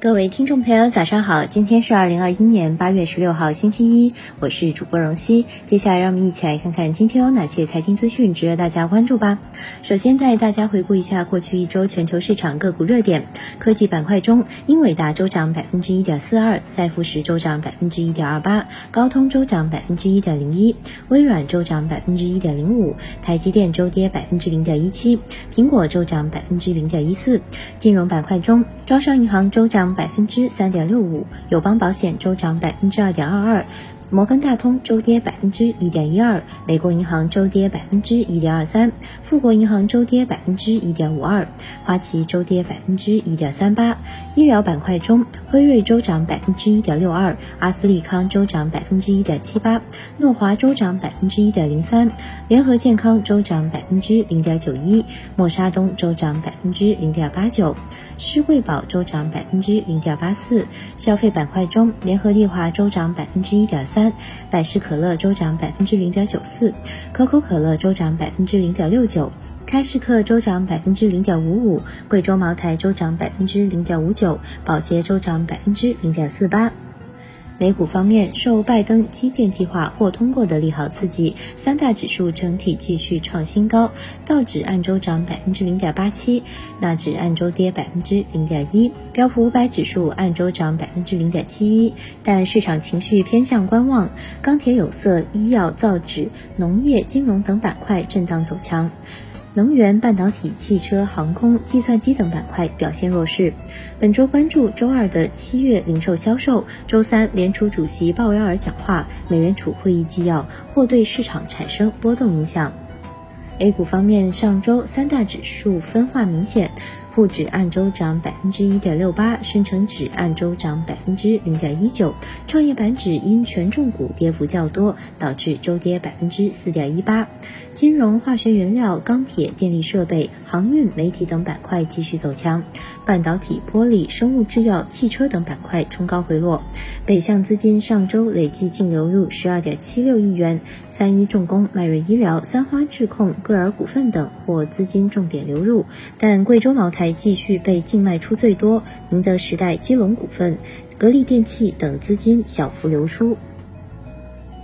各位听众朋友，早上好！今天是二零二一年八月十六号，星期一，我是主播荣熙。接下来，让我们一起来看看今天有哪些财经资讯值得大家关注吧。首先带大家回顾一下过去一周全球市场个股热点。科技板块中，英伟达周涨百分之一点四二，赛富时周涨百分之一点二八，高通周涨百分之一点零一，微软周涨百分之一点零五，台积电周跌百分之零点一七，苹果周涨百分之零点一四。金融板块中，招商银行周涨。百分之三点六五，友邦保险周涨百分之二点二二。摩根大通周跌百分之一点一二，美国银行周跌百分之一点二三，富国银行周跌百分之一点五二，花旗周跌百分之一点三八。医疗板块中，辉瑞周涨百分之一点六二，阿斯利康周涨百分之一点七八，诺华周涨百分之一点零三，联合健康周涨百分之零点九一，默沙东周涨百分之零点八九，施惠宝周涨百分之零点八四。消费板块中，联合利华周涨百分之一点三。三，百事可乐周涨百分之零点九四，可口可乐周涨百分之零点六九，开市客周涨百分之零点五五，贵州茅台周涨百分之零点五九，宝洁周涨百分之零点四八。美股方面，受拜登基建计划或通过的利好刺激，三大指数整体继续创新高。道指按周涨百分之零点八七，纳指按周跌百分之零点一，标普五百指数按周涨百分之零点七一。但市场情绪偏向观望，钢铁、有色、医药、造纸、农业、金融等板块震荡走强。能源、半导体、汽车、航空、计算机等板块表现弱势。本周关注周二的七月零售销售，周三联储主席鲍威尔讲话，美联储会议纪要或对市场产生波动影响。A 股方面，上周三大指数分化明显。沪指按周涨百分之一点六八，深成指按周涨百分之零点一九，创业板指因权重股跌幅较多，导致周跌百分之四点一八。金融、化学原料、钢铁、电力设备、航运、媒体等板块继续走强，半导体、玻璃、生物制药、汽车等板块冲高回落。北向资金上周累计净流入十二点七六亿元，三一重工、迈瑞医疗、三花智控、歌尔股份等或资金重点流入，但贵州茅台。继续被净卖出最多，宁德时代、基隆股份、格力电器等资金小幅流出。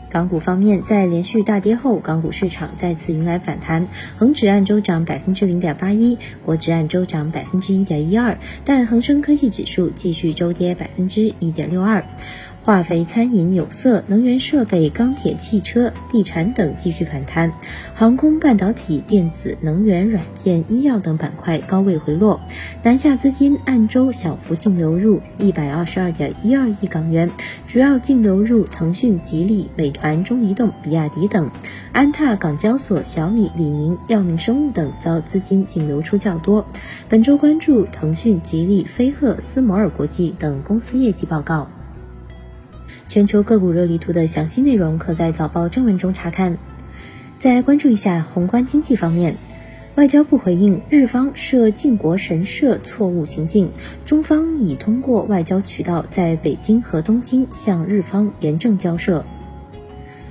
港股方面，在连续大跌后，港股市场再次迎来反弹，恒指按周涨百分之零点八一，国指按周涨百分之一点一二，但恒生科技指数继续周跌百分之一点六二。化肥、餐饮、有色、能源设备、钢铁、汽车、地产等继续反弹，航空、半导体、电子、能源、软件、医药等板块高位回落。南下资金按周小幅净流入一百二十二点一二亿港元，主要净流入腾讯、吉利、美团、中移动、比亚迪等。安踏、港交所、小米、李宁、药明生物等遭资金净流出较多。本周关注腾讯、吉利、飞鹤、斯摩尔国际等公司业绩报告。全球个股热力图的详细内容，可在早报正文中查看。再关注一下宏观经济方面，外交部回应日方涉靖国神社错误行径，中方已通过外交渠道在北京和东京向日方严正交涉。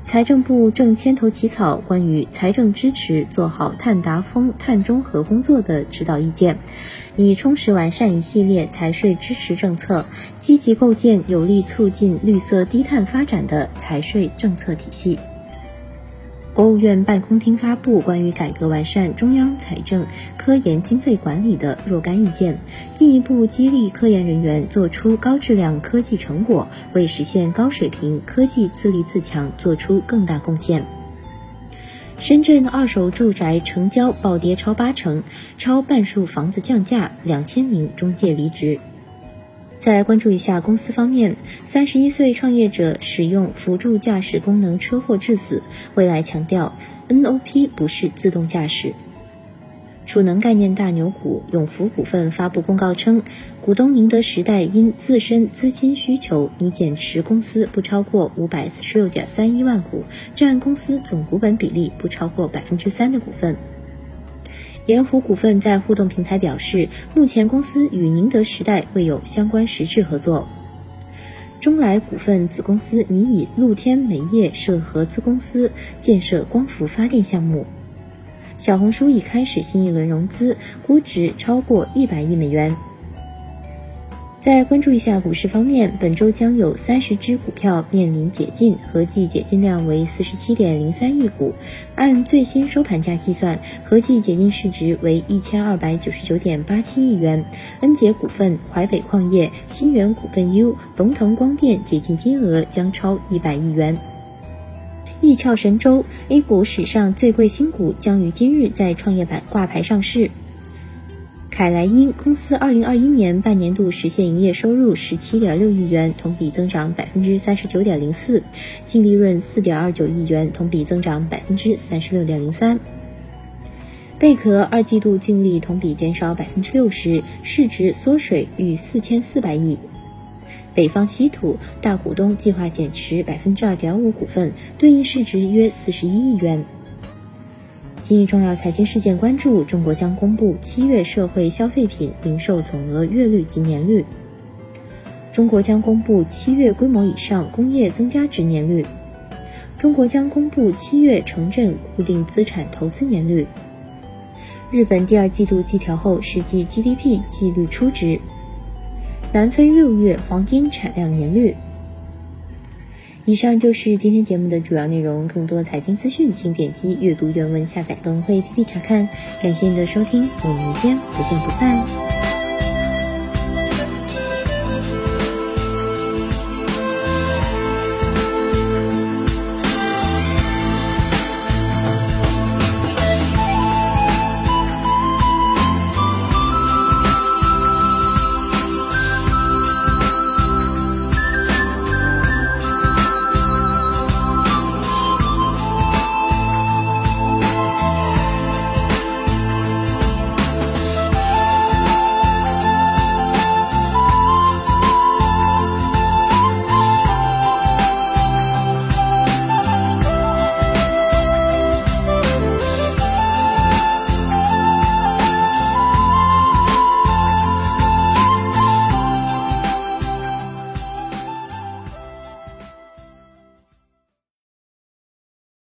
财政部正牵头起草关于财政支持做好碳达峰、碳中和工作的指导意见，以充实完善一系列财税支持政策，积极构建有力促进绿色低碳发展的财税政策体系。国务院办公厅发布关于改革完善中央财政科研经费管理的若干意见，进一步激励科研人员做出高质量科技成果，为实现高水平科技自立自强做出更大贡献。深圳二手住宅成交暴跌超八成，超半数房子降价，两千名中介离职。再来关注一下公司方面，三十一岁创业者使用辅助驾驶功能车祸致死。未来强调，NOP 不是自动驾驶。储能概念大牛股永福股份发布公告称，股东宁德时代因自身资金需求拟减持公司不超过五百四十六点三一万股，占公司总股本比例不超过百分之三的股份。盐湖股份在互动平台表示，目前公司与宁德时代未有相关实质合作。中来股份子公司拟以露天煤业设合资公司，建设光伏发电项目。小红书已开始新一轮融资，估值超过一百亿美元。再关注一下股市方面，本周将有三十只股票面临解禁，合计解禁量为四十七点零三亿股。按最新收盘价计算，合计解禁市值为一千二百九十九点八七亿元。恩捷股份、淮北矿业、新源股份 U、龙腾光电解禁金额将超一百亿元。一翘神州，A 股史上最贵新股将于今日在创业板挂牌上市。凯莱因公司二零二一年半年度实现营业收入十七点六亿元，同比增长百分之三十九点零四，净利润四点二九亿元，同比增长百分之三十六点零三。贝壳二季度净利同比减少百分之六十，市值缩水逾四千四百亿。北方稀土大股东计划减持百分之二点五股份，对应市值约四十一亿元。今日重要财经事件关注：中国将公布七月社会消费品零售总额月率及年率；中国将公布七月规模以上工业增加值年率；中国将公布七月城镇固定资产投资年率；日本第二季度季调后实际 GDP 季率初值；南非六月黄金产量年率。以上就是今天节目的主要内容。更多财经资讯，请点击阅读原文下载等会 APP 查看。感谢您的收听，我们明天不见不散。